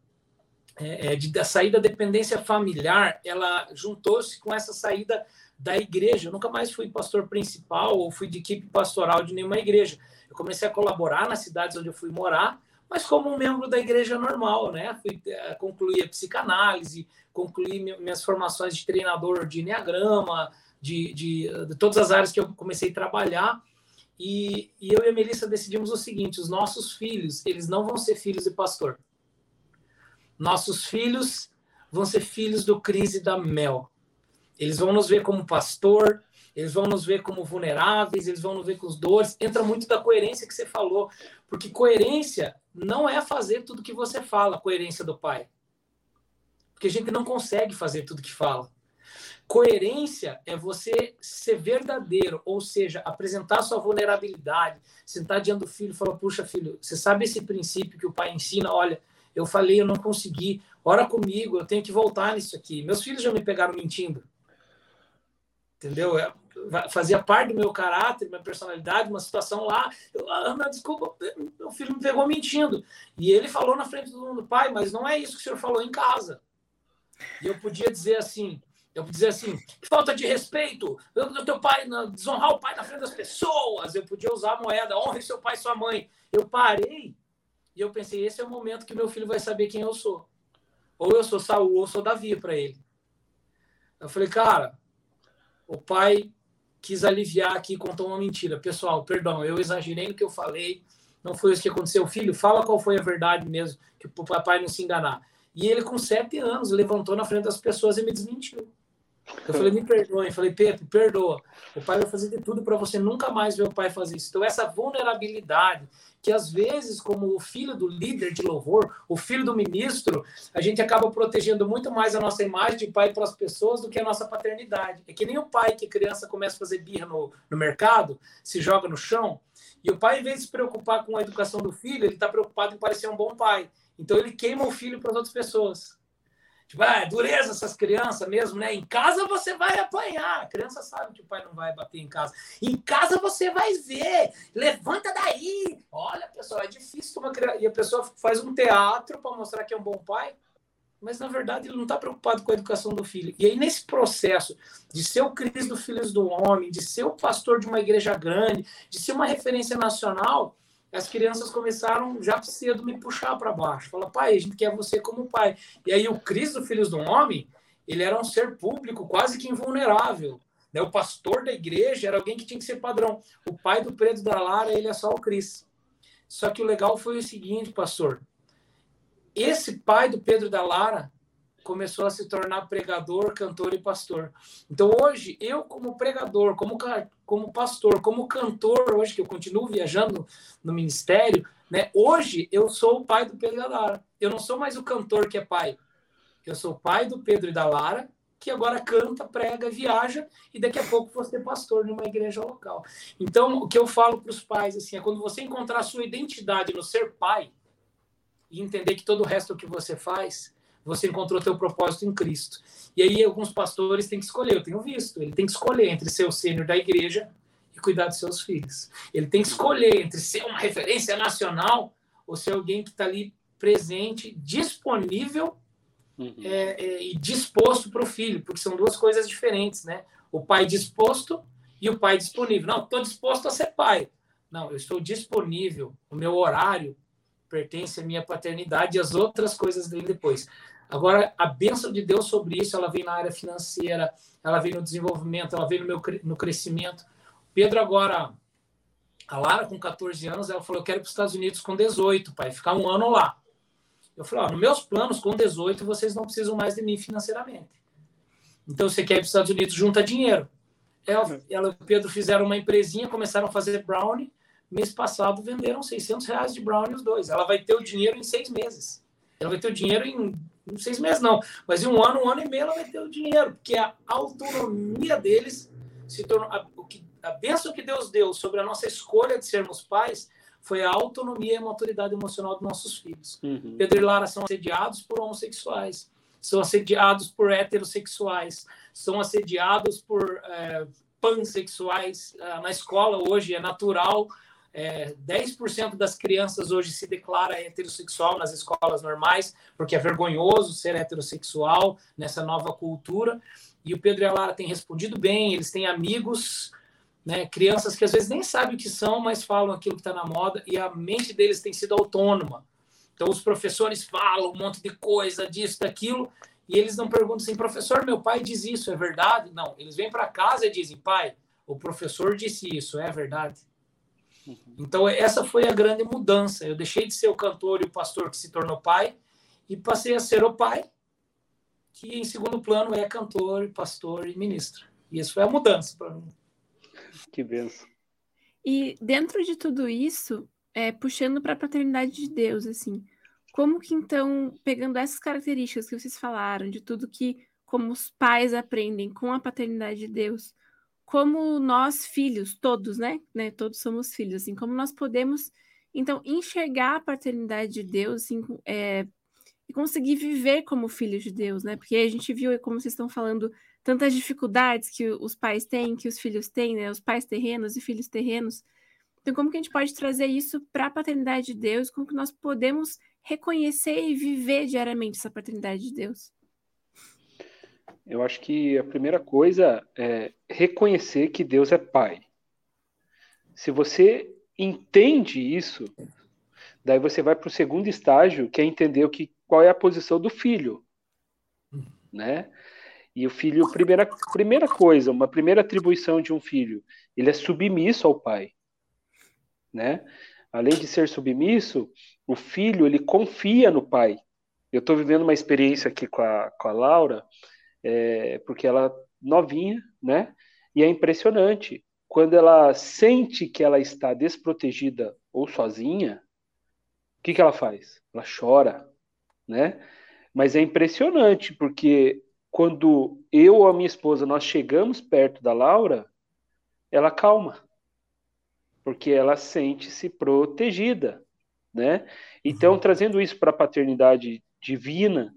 é, é, de, da saída da dependência familiar, ela juntou-se com essa saída da igreja. Eu nunca mais fui pastor principal ou fui de equipe pastoral de nenhuma igreja. Eu comecei a colaborar nas cidades onde eu fui morar, mas como um membro da igreja normal, né? Fui é, concluir a psicanálise, concluí minhas formações de treinador de enneagrama, de, de, de todas as áreas que eu comecei a trabalhar. E, e, eu e a Melissa decidimos o seguinte: os nossos filhos, eles não vão ser filhos de pastor. Nossos filhos vão ser filhos do Cris e da Mel. Eles vão nos ver como pastor, eles vão nos ver como vulneráveis, eles vão nos ver com os dores. Entra muito da coerência que você falou, porque coerência não é fazer tudo que você fala, coerência do pai. Porque a gente não consegue fazer tudo que fala. Coerência é você ser verdadeiro, ou seja, apresentar sua vulnerabilidade, sentar diante do filho e falar: Puxa, filho, você sabe esse princípio que o pai ensina? Olha, eu falei, eu não consegui, ora comigo, eu tenho que voltar nisso aqui. Meus filhos já me pegaram mentindo. Entendeu? É, fazia parte do meu caráter, minha personalidade, uma situação lá. Eu, Ana, desculpa, meu filho me pegou mentindo. E ele falou na frente do mundo, pai, mas não é isso que o senhor falou em casa. E eu podia dizer assim, eu podia dizer assim, falta de respeito, o teu pai, desonrar o pai na frente das pessoas. Eu podia usar a moeda, honre seu pai e sua mãe. Eu parei e eu pensei, esse é o momento que meu filho vai saber quem eu sou. Ou eu sou Saul, ou eu sou Davi para ele. Eu falei, cara, o pai quis aliviar aqui, contou uma mentira. Pessoal, perdão, eu exagerei no que eu falei, não foi isso que aconteceu. Filho, fala qual foi a verdade mesmo, que o papai não se enganar. E ele, com sete anos, levantou na frente das pessoas e me desmentiu. Eu falei, me perdoe. Falei, Pedro, perdoa. O pai vai fazer de tudo para você nunca mais ver o pai fazer isso. Então, essa vulnerabilidade, que às vezes, como o filho do líder de louvor, o filho do ministro, a gente acaba protegendo muito mais a nossa imagem de pai para as pessoas do que a nossa paternidade. É que nem o pai que criança começa a fazer birra no, no mercado, se joga no chão, e o pai, em vez de se preocupar com a educação do filho, ele está preocupado em parecer um bom pai. Então, ele queima o filho para as outras pessoas. Tipo, ah, é dureza essas crianças mesmo, né? Em casa você vai apanhar. A criança sabe que o pai não vai bater em casa. Em casa você vai ver. Levanta daí. Olha, pessoal, é difícil uma criança. E a pessoa faz um teatro para mostrar que é um bom pai. Mas, na verdade, ele não está preocupado com a educação do filho. E aí, nesse processo de ser o Cristo Filhos do Homem, de ser o pastor de uma igreja grande, de ser uma referência nacional, as crianças começaram já cedo me puxar para baixo. Fala, pai, a gente quer você como pai. E aí o Cristo, Filhos do Homem, ele era um ser público quase que invulnerável. Né? O pastor da igreja era alguém que tinha que ser padrão. O pai do Pedro da Lara, ele é só o Cris. Só que o legal foi o seguinte, pastor. Esse pai do Pedro da Lara começou a se tornar pregador, cantor e pastor. Então hoje, eu como pregador, como, como pastor, como cantor, hoje que eu continuo viajando no ministério, né? Hoje eu sou o pai do Pedro e da Lara. Eu não sou mais o cantor que é pai. Eu sou o pai do Pedro e da Lara, que agora canta, prega, viaja e daqui a pouco vou ser pastor numa igreja local. Então, o que eu falo para os pais assim, é quando você encontrar a sua identidade no ser pai e entender que todo o resto que você faz você encontrou teu propósito em Cristo. E aí alguns pastores têm que escolher, eu tenho visto, ele tem que escolher entre ser o sênior da igreja e cuidar dos seus filhos. Ele tem que escolher entre ser uma referência nacional ou ser alguém que está ali presente, disponível uhum. é, é, e disposto para o filho, porque são duas coisas diferentes, né? O pai disposto e o pai disponível. Não, estou disposto a ser pai. Não, eu estou disponível. O meu horário pertence à minha paternidade e as outras coisas dele depois. Agora, a bênção de Deus sobre isso, ela vem na área financeira, ela vem no desenvolvimento, ela vem no meu no crescimento. Pedro agora, a Lara com 14 anos, ela falou, eu quero ir para os Estados Unidos com 18, pai, ficar um ano lá. Eu falei, ó, nos meus planos, com 18, vocês não precisam mais de mim financeiramente. Então, você quer ir para os Estados Unidos, junta dinheiro. Ela, ela e o Pedro fizeram uma empresinha, começaram a fazer brownie. Mês passado, venderam 600 reais de brownie os dois. Ela vai ter o dinheiro em seis meses. Ela vai ter o dinheiro em não seis meses não, mas em um ano, um ano e meio ela vai ter o dinheiro, porque a autonomia deles se tornou a, o que, a bênção que Deus deu sobre a nossa escolha de sermos pais foi a autonomia e a maturidade emocional dos nossos filhos. Uhum. Pedro e Lara são assediados por homossexuais, são assediados por heterossexuais, são assediados por é, pansexuais. Ah, na escola hoje é natural é, 10% das crianças hoje se declara heterossexual nas escolas normais, porque é vergonhoso ser heterossexual nessa nova cultura. E o Pedro e a Lara têm respondido bem, eles têm amigos, né, crianças que às vezes nem sabem o que são, mas falam aquilo que está na moda, e a mente deles tem sido autônoma. Então, os professores falam um monte de coisa, disso, daquilo, e eles não perguntam assim, professor, meu pai diz isso, é verdade? Não, eles vêm para casa e dizem, pai, o professor disse isso, é verdade? Então, essa foi a grande mudança. Eu deixei de ser o cantor e o pastor que se tornou pai e passei a ser o pai, que em segundo plano é cantor, pastor e ministro. E isso foi a mudança para mim. Que benção. E dentro de tudo isso, é, puxando para a paternidade de Deus, assim, como que então, pegando essas características que vocês falaram, de tudo que como os pais aprendem com a paternidade de Deus, como nós filhos, todos, né? né? Todos somos filhos, assim, como nós podemos, então, enxergar a paternidade de Deus, assim, é, e conseguir viver como filhos de Deus, né? Porque a gente viu, como vocês estão falando, tantas dificuldades que os pais têm, que os filhos têm, né? Os pais terrenos e filhos terrenos. Então, como que a gente pode trazer isso para a paternidade de Deus? Como que nós podemos reconhecer e viver diariamente essa paternidade de Deus? Eu acho que a primeira coisa é reconhecer que Deus é Pai. Se você entende isso, daí você vai para o segundo estágio, que é entender o que, qual é a posição do filho, né? E o filho, primeira, primeira coisa, uma primeira atribuição de um filho, ele é submisso ao pai, né? Além de ser submisso, o filho ele confia no pai. Eu estou vivendo uma experiência aqui com a, com a Laura, é, porque ela novinha, né? E é impressionante quando ela sente que ela está desprotegida ou sozinha, o que, que ela faz? Ela chora, né? Mas é impressionante porque quando eu ou a minha esposa nós chegamos perto da Laura, ela calma, porque ela sente-se protegida, né? Então, uhum. trazendo isso para a paternidade divina,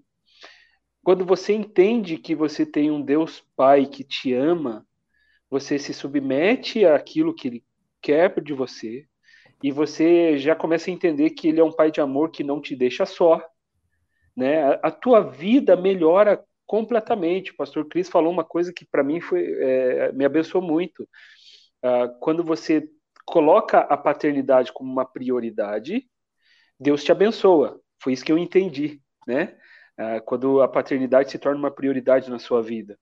quando você entende que você tem um Deus Pai que te ama, você se submete àquilo que Ele quer de você, e você já começa a entender que Ele é um Pai de amor que não te deixa só. Né? A, tua vida melhora completamente. O pastor Cris falou uma coisa que para mim foi, é, me abençoou muito. Uh, quando você coloca a paternidade como uma prioridade, Deus te abençoa. Foi isso que eu entendi, né? Ah, quando a paternidade se torna uma prioridade na sua vida.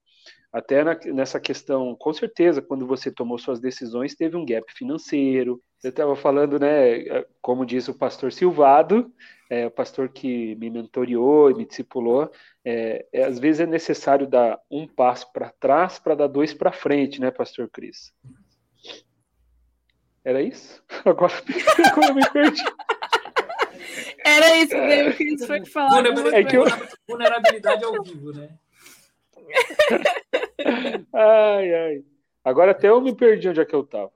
Até na, nessa questão, com certeza, quando você tomou suas decisões, teve um gap financeiro. Eu estava falando, né, eh, como diz o pastor Silvado, é, o pastor que me mentoriou e me discipulou, é, é, às vezes é necessário dar um passo para trás para dar dois para frente, né, pastor Cris? Era isso? Agora, agora eu me perdi. Era isso que o Cris foi falar. Vulnerabilidade, é que eu... vulnerabilidade ao vivo, né? ai, ai. Agora até eu me perdi onde é que eu tava.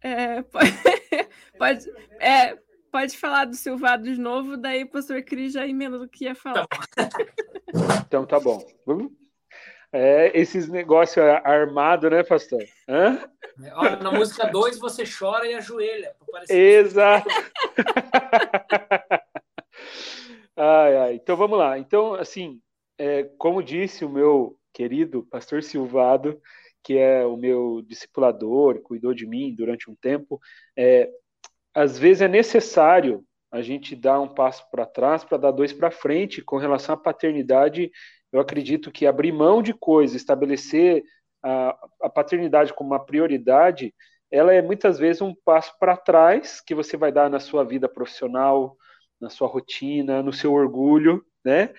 É, pode, pode, é, pode falar do Silvado de novo, daí o pastor Cris já emenda do que ia falar. Então tá bom. É, esses negócios armados, né, pastor? Hã? Na música 2 você chora e ajoelha. Exato. Ai, ai. Então vamos lá. Então, assim, é, como disse o meu querido pastor Silvado, que é o meu discipulador, cuidou de mim durante um tempo, é, às vezes é necessário a gente dar um passo para trás para dar dois para frente. Com relação à paternidade, eu acredito que abrir mão de coisas, estabelecer a, a paternidade como uma prioridade, ela é muitas vezes um passo para trás que você vai dar na sua vida profissional, na sua rotina, no seu orgulho, né?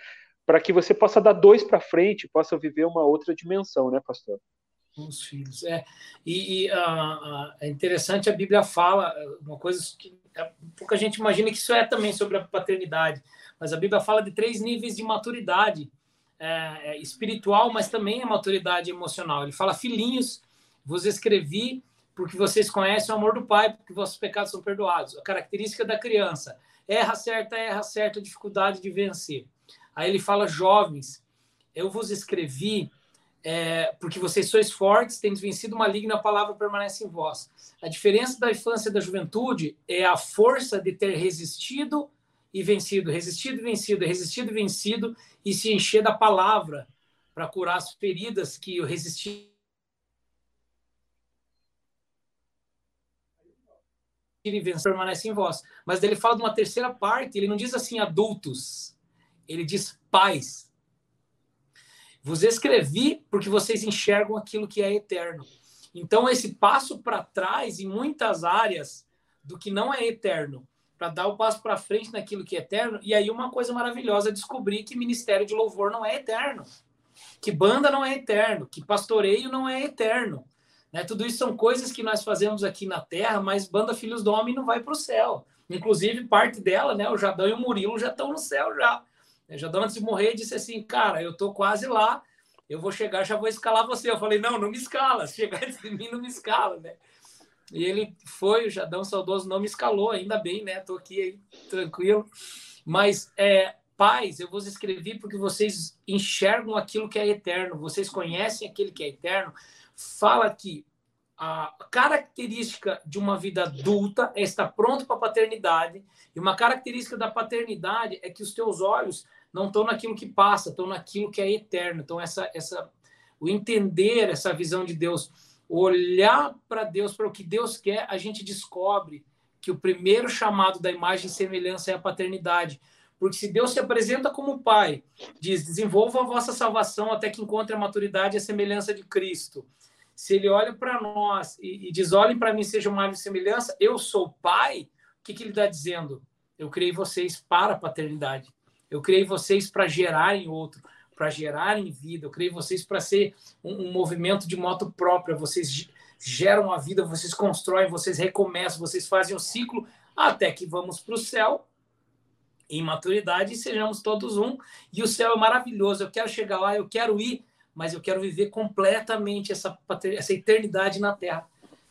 Para que você possa dar dois para frente, possa viver uma outra dimensão, né, pastor? Os filhos, é. E, e uh, é interessante, a Bíblia fala uma coisa que pouca gente imagina que isso é também sobre a paternidade, mas a Bíblia fala de três níveis de maturidade é, é, espiritual, mas também a maturidade emocional. Ele fala, filhinhos, vos escrevi porque vocês conhecem o amor do Pai, porque vossos pecados são perdoados. A característica da criança, erra certa, erra certa, dificuldade de vencer. Aí ele fala, jovens, eu vos escrevi é, porque vocês sois fortes, tendes vencido o maligno, a palavra permanece em vós. A diferença da infância e da juventude é a força de ter resistido e vencido, resistido e vencido, resistido e vencido, e se encher da palavra para curar as feridas que o resistir e vencer permanece em vós. Mas ele fala de uma terceira parte, ele não diz assim adultos, ele diz pais. Vos escrevi porque vocês enxergam aquilo que é eterno. Então, esse passo para trás em muitas áreas do que não é eterno, para dar o passo para frente naquilo que é eterno. E aí, uma coisa maravilhosa é descobrir que ministério de louvor não é eterno, que banda não é eterno, que pastoreio não é eterno. Né? Tudo isso são coisas que nós fazemos aqui na Terra, mas banda Filhos do Homem não vai para o céu. Inclusive, parte dela, né, o Jadão e o Murilo já estão no céu já. O Jadão, antes de morrer, disse assim, cara, eu tô quase lá, eu vou chegar, já vou escalar você. Eu falei, não, não me escala, se chegar antes de mim, não me escala, né? E ele foi, o Jadão Saudoso não me escalou, ainda bem, né? Tô aqui aí, tranquilo. Mas, é, pais, eu vos escrevi porque vocês enxergam aquilo que é eterno, vocês conhecem aquele que é eterno. Fala que a característica de uma vida adulta é estar pronto para a paternidade, e uma característica da paternidade é que os teus olhos não estão naquilo que passa, estão naquilo que é eterno. Então, essa, essa, o entender essa visão de Deus olhar para Deus, para o que Deus quer, a gente descobre que o primeiro chamado da imagem e semelhança é a paternidade. Porque se Deus se apresenta como Pai, diz: desenvolva a vossa salvação até que encontre a maturidade e a semelhança de Cristo. Se ele olha para nós e, e, diz: olhem para mim, seja uma semelhança, eu sou Pai, o que, que ele está dizendo? Eu criei vocês para a paternidade. Eu criei vocês para gerarem outro para gerarem vida. Eu creio vocês para ser um, um, movimento de moto própria. Vocês geram a vida, vocês constroem, vocês recomeçam, vocês fazem o ciclo até que vamos para o céu em maturidade e sejamos todos um. E o céu é maravilhoso. Eu quero chegar lá, eu quero ir, mas eu quero viver completamente essa, essa eternidade na Terra,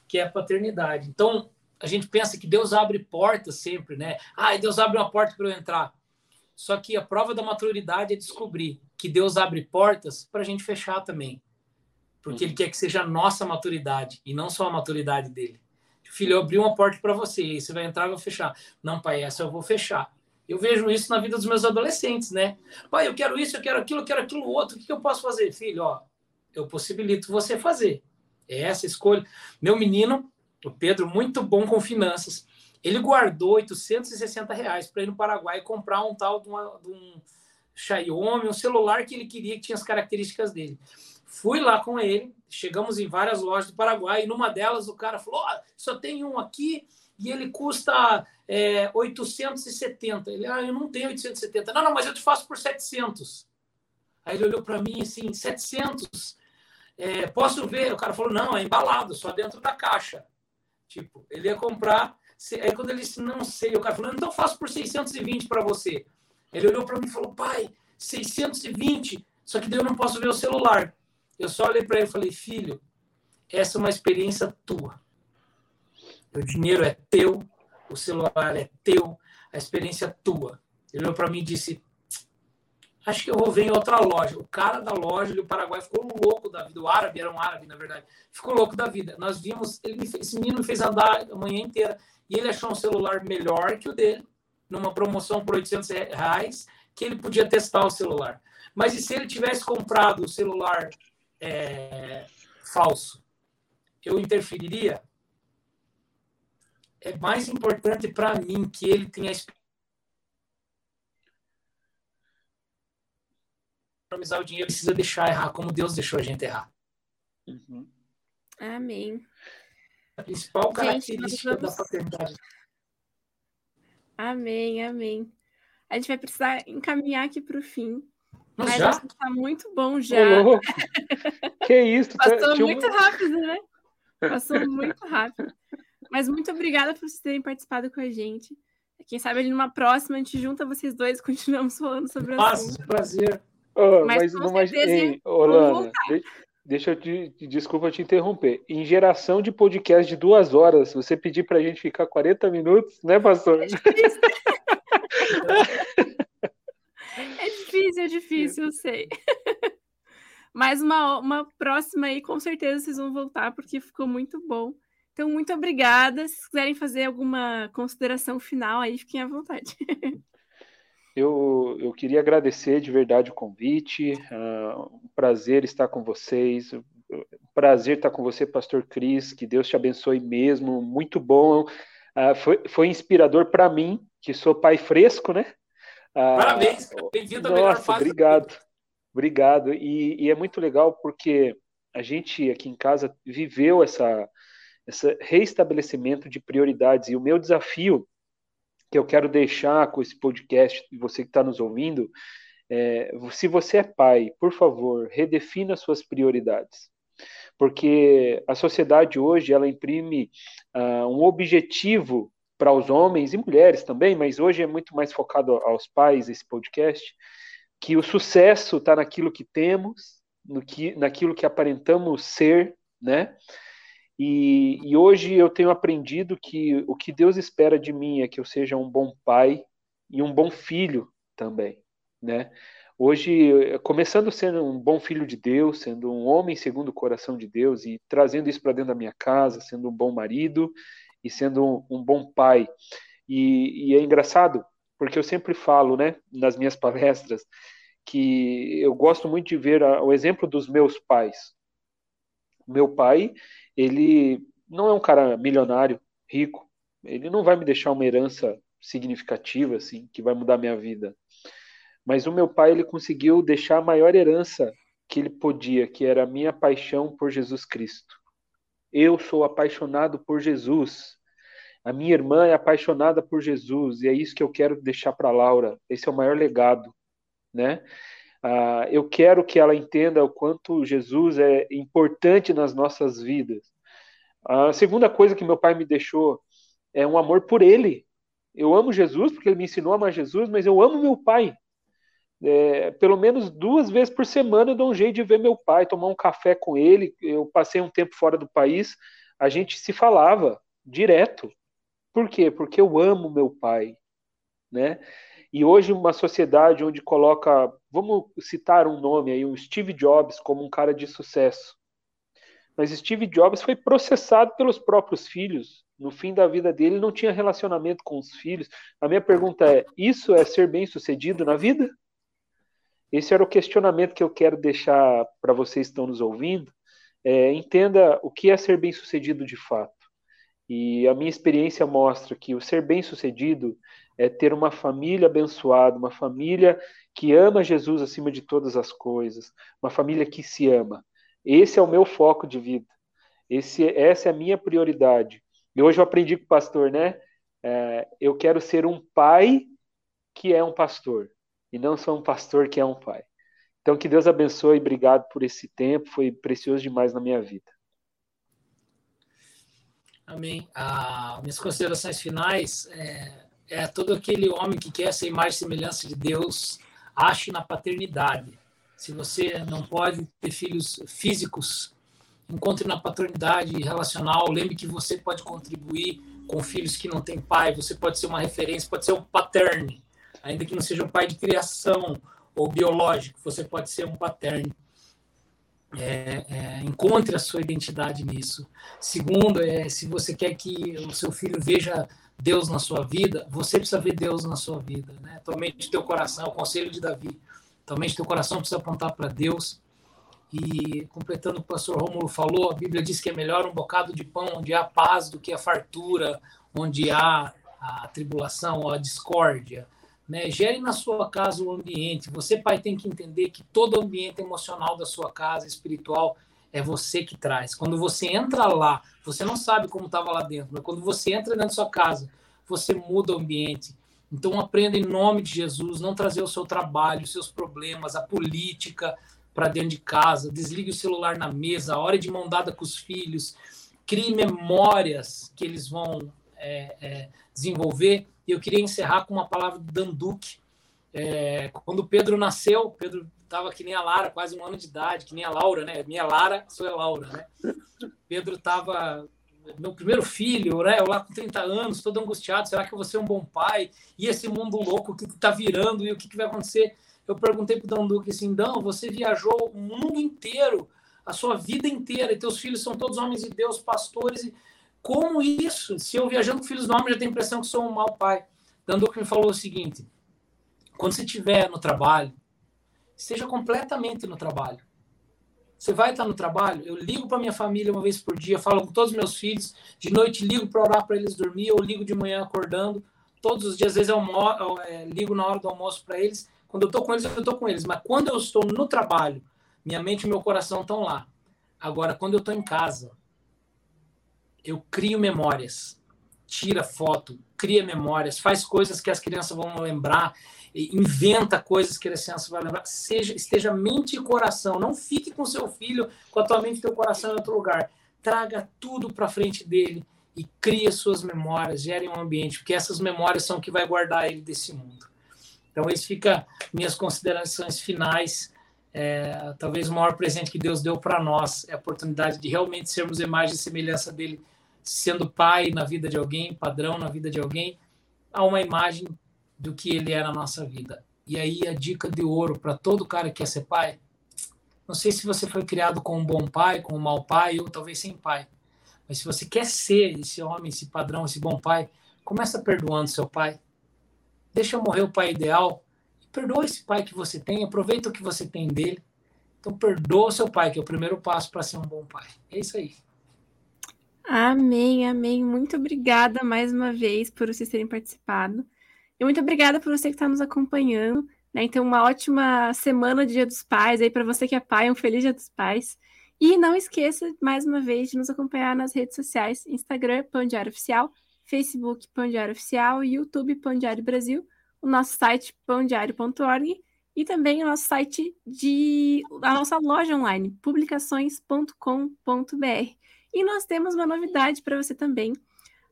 que é a paternidade. Então, a gente pensa que Deus abre portas sempre, né? Ah, Deus abre uma porta para eu entrar. Só que a prova da maturidade é descobrir que Deus abre portas para a gente fechar também. Porque Ele quer que seja a nossa maturidade e não só a maturidade dele. Filho, eu abri uma porta para você, e você vai entrar e vou fechar. Não, pai, essa eu vou fechar. Eu vejo isso na vida dos meus adolescentes, né? Pai, eu quero isso, eu quero aquilo, eu quero aquilo outro. O que eu posso fazer? Filho, ó, eu possibilito você fazer. É essa escolha. Meu menino, o Pedro, muito bom com finanças. Ele guardou 860 reais para ir no Paraguai comprar um tal de, uma, de um Xiaomi, um celular que ele queria que tinha as características dele. Fui lá com ele, chegamos em várias lojas do Paraguai e numa delas o cara falou: oh, só tem um aqui e ele custa é, 870. Ele, ah, eu não tenho 870. Não, não, mas eu te faço por 700. Aí ele olhou para mim assim: 700? É, posso ver? O cara falou: não, é embalado, só dentro da caixa. Tipo, ele ia comprar. Aí quando ele disse: não sei, o cara falou: então faço por 620 para você. Ele olhou para mim e falou: pai, 620, só que daí eu não posso ver o celular. Eu só olhei para ele e falei: filho, essa é uma experiência tua. O dinheiro é teu, o celular é teu, a experiência é tua. Ele olhou para mim e disse: Acho que eu vou ver em outra loja. O cara da loja do Paraguai ficou louco da vida. O árabe era um árabe, na verdade. Ficou louco da vida. Nós vimos, ele esse menino me fez andar a manhã inteira. E ele achou um celular melhor que o dele numa promoção por 800 reais, que ele podia testar o celular. Mas e se ele tivesse comprado o celular é, falso? Eu interferiria? É mais importante para mim que ele tenha economizar o dinheiro, precisa deixar errar como Deus deixou a gente errar. Uhum. Amém. A principal característica vamos... da paternidade. Amém, amém. A gente vai precisar encaminhar aqui para o fim. Mas, mas já? está muito bom já. que isso? Passou muito rápido, né? Passou muito rápido. Mas muito obrigada por vocês terem participado com a gente. Quem sabe ali numa próxima a gente junta vocês dois e continuamos falando sobre o Nossa, assunto. prazer. Oh, mas, mas não mais. Ei, Olana, deixa eu te. Desculpa te interromper. Em geração de podcast de duas horas, você pedir para a gente ficar 40 minutos, né, pastor? É difícil, é difícil, é difícil, eu sei. Mas uma, uma próxima aí, com certeza vocês vão voltar, porque ficou muito bom. Então, muito obrigada. Se quiserem fazer alguma consideração final aí, fiquem à vontade. Eu, eu queria agradecer de verdade o convite, uh, um prazer estar com vocês, prazer estar com você, Pastor Cris, que Deus te abençoe mesmo, muito bom, uh, foi, foi inspirador para mim, que sou pai fresco, né? Uh, Parabéns, bem-vindo à melhor fase. obrigado, obrigado, e, e é muito legal porque a gente aqui em casa viveu essa, esse reestabelecimento de prioridades, e o meu desafio que eu quero deixar com esse podcast, você que está nos ouvindo, é, se você é pai, por favor, redefina suas prioridades. Porque a sociedade hoje, ela imprime uh, um objetivo para os homens e mulheres também, mas hoje é muito mais focado aos pais esse podcast, que o sucesso está naquilo que temos, no que, naquilo que aparentamos ser, né? E, e, hoje eu tenho aprendido que o que Deus espera de mim é que eu seja um bom pai e um bom filho também, né? Hoje, começando sendo um bom filho de Deus, sendo um homem segundo o coração de Deus e trazendo isso para dentro da minha casa, sendo um bom marido e sendo um, um bom pai. E, e é engraçado, porque eu sempre falo, né, nas minhas palestras, que eu gosto muito de ver a, o exemplo dos meus pais. Meu pai, ele não é um cara milionário, rico. Ele não vai me deixar uma herança significativa, assim, que vai mudar minha vida. Mas o meu pai, ele conseguiu deixar a maior herança que ele podia, que era a minha paixão por Jesus Cristo. Eu sou apaixonado por Jesus. A minha irmã é apaixonada por Jesus e é isso que eu quero deixar para Laura. Esse é o maior legado, né? Ah, eu quero que ela entenda o quanto Jesus é importante nas nossas vidas. A segunda coisa que meu pai me deixou é um amor por ele. Eu amo Jesus porque ele me ensinou a amar Jesus, mas eu amo meu pai. É, pelo menos duas vezes por semana eu dou um jeito de ver meu pai, tomar um café com ele. Eu passei um tempo fora do país, a gente se falava direto. Por quê? Porque eu amo meu pai, né? E hoje uma sociedade onde coloca, vamos citar um nome aí, um Steve Jobs como um cara de sucesso. Mas Steve Jobs foi processado pelos próprios filhos. No fim da vida dele, não tinha relacionamento com os filhos. A minha pergunta é: isso é ser bem-sucedido na vida? Esse era o questionamento que eu quero deixar para vocês que estão nos ouvindo. É, entenda o que é ser bem-sucedido de fato. E a minha experiência mostra que o ser bem-sucedido é ter uma família abençoada, uma família que ama Jesus acima de todas as coisas, uma família que se ama. Esse é o meu foco de vida. Esse, essa é a minha prioridade. E hoje eu aprendi com o pastor, né? É, eu quero ser um pai que é um pastor, e não só um pastor que é um pai. Então, que Deus abençoe, obrigado por esse tempo, foi precioso demais na minha vida. Amém. Ah, minhas considerações finais é é todo aquele homem que quer ser mais semelhança de Deus, ache na paternidade. Se você não pode ter filhos físicos, encontre na paternidade relacional. Lembre que você pode contribuir com filhos que não têm pai. Você pode ser uma referência, pode ser um paterne, ainda que não seja um pai de criação ou biológico. Você pode ser um paterne. é, é, encontre a sua identidade nisso. Segundo, é, se você quer que o seu filho veja Deus na sua vida, você precisa ver Deus na sua vida. Né? Atualmente, teu coração, o conselho de Davi, atualmente teu coração precisa apontar para Deus. E completando o que o pastor Rômulo falou, a Bíblia diz que é melhor um bocado de pão onde há paz do que a fartura, onde há a tribulação, a discórdia. Né? Gere na sua casa o ambiente. Você, pai, tem que entender que todo o ambiente emocional da sua casa, espiritual, é você que traz. Quando você entra lá, você não sabe como estava lá dentro, mas quando você entra dentro da sua casa, você muda o ambiente. Então aprenda em nome de Jesus, não trazer o seu trabalho, os seus problemas, a política para dentro de casa, desligue o celular na mesa, a hora de mão dada com os filhos, crie memórias que eles vão é, é, desenvolver. E eu queria encerrar com uma palavra do Dan Duque. É, quando Pedro nasceu, Pedro estava que nem a Lara, quase um ano de idade, que nem a Laura, né? Minha Lara, sou a Laura, né? Pedro estava meu primeiro filho, né? Eu lá com 30 anos, todo angustiado, será que eu vou ser um bom pai? E esse mundo louco, o que está virando e o que, que vai acontecer? Eu perguntei para o Dão Duque assim, Dão, você viajou o mundo inteiro, a sua vida inteira, e teus filhos são todos homens de Deus, pastores, e como isso? Se eu viajando com filhos do homem, já tenho a impressão que sou um mau pai. Dão Duque me falou o seguinte, quando você estiver no trabalho, esteja completamente no trabalho. Você vai estar no trabalho? Eu ligo para minha família uma vez por dia, falo com todos os meus filhos. De noite ligo para orar para eles dormir, ou ligo de manhã acordando. Todos os dias, às vezes eu, eu é, ligo na hora do almoço para eles. Quando eu estou com eles, eu estou com eles. Mas quando eu estou no trabalho, minha mente e meu coração estão lá. Agora, quando eu estou em casa, eu crio memórias. Tira foto, cria memórias, faz coisas que as crianças vão lembrar inventa coisas que a criança vai lembrar. Seja, esteja mente e coração. Não fique com seu filho com a tua mente e teu coração em outro lugar. Traga tudo para frente dele e crie suas memórias, gere um ambiente, porque essas memórias são que vai guardar ele desse mundo. Então, esse fica minhas considerações finais. É, talvez o maior presente que Deus deu para nós é a oportunidade de realmente sermos imagem e semelhança dele, sendo pai na vida de alguém, padrão na vida de alguém, a uma imagem do que ele é na nossa vida. E aí a dica de ouro para todo cara que quer ser pai, não sei se você foi criado com um bom pai, com um mau pai ou talvez sem pai, mas se você quer ser esse homem, esse padrão, esse bom pai, começa perdoando seu pai. Deixa morrer o pai ideal e perdoa esse pai que você tem, aproveita o que você tem dele. Então perdoa seu pai, que é o primeiro passo para ser um bom pai. É isso aí. Amém, amém. Muito obrigada mais uma vez por vocês terem participado. E muito obrigada por você que está nos acompanhando. Né? Então, uma ótima semana de Dia dos Pais aí para você que é pai, um feliz Dia dos Pais. E não esqueça, mais uma vez, de nos acompanhar nas redes sociais: Instagram, Pão Diário Oficial, Facebook, Pão Diário Oficial, YouTube, Pão Diário Brasil, o nosso site, pãodiário.org e também o nosso site de a nossa loja online, publicações.com.br. E nós temos uma novidade para você também.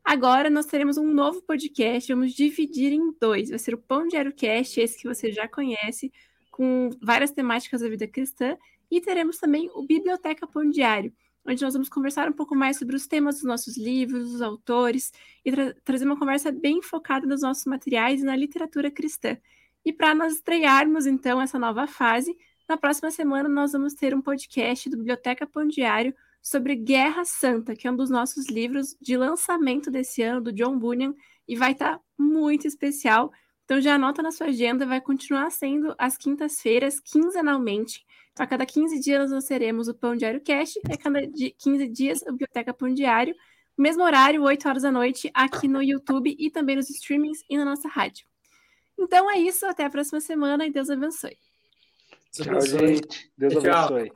Agora nós teremos um novo podcast, vamos dividir em dois. Vai ser o Pão Diário Cast, esse que você já conhece, com várias temáticas da vida cristã, e teremos também o Biblioteca Pão Diário, onde nós vamos conversar um pouco mais sobre os temas dos nossos livros, os autores, e tra trazer uma conversa bem focada nos nossos materiais e na literatura cristã. E para nós estrearmos, então, essa nova fase, na próxima semana nós vamos ter um podcast do Biblioteca Pão Diário sobre Guerra Santa, que é um dos nossos livros de lançamento desse ano, do John Bunyan, e vai estar tá muito especial. Então já anota na sua agenda, vai continuar sendo às quintas-feiras, quinzenalmente. Então, a cada 15 dias nós teremos o Pão Diário Cast, e a cada 15 dias a Biblioteca Pão Diário, mesmo horário, 8 horas da noite, aqui no YouTube e também nos streamings e na nossa rádio. Então é isso, até a próxima semana e Deus abençoe. Tchau, gente. Deus abençoe.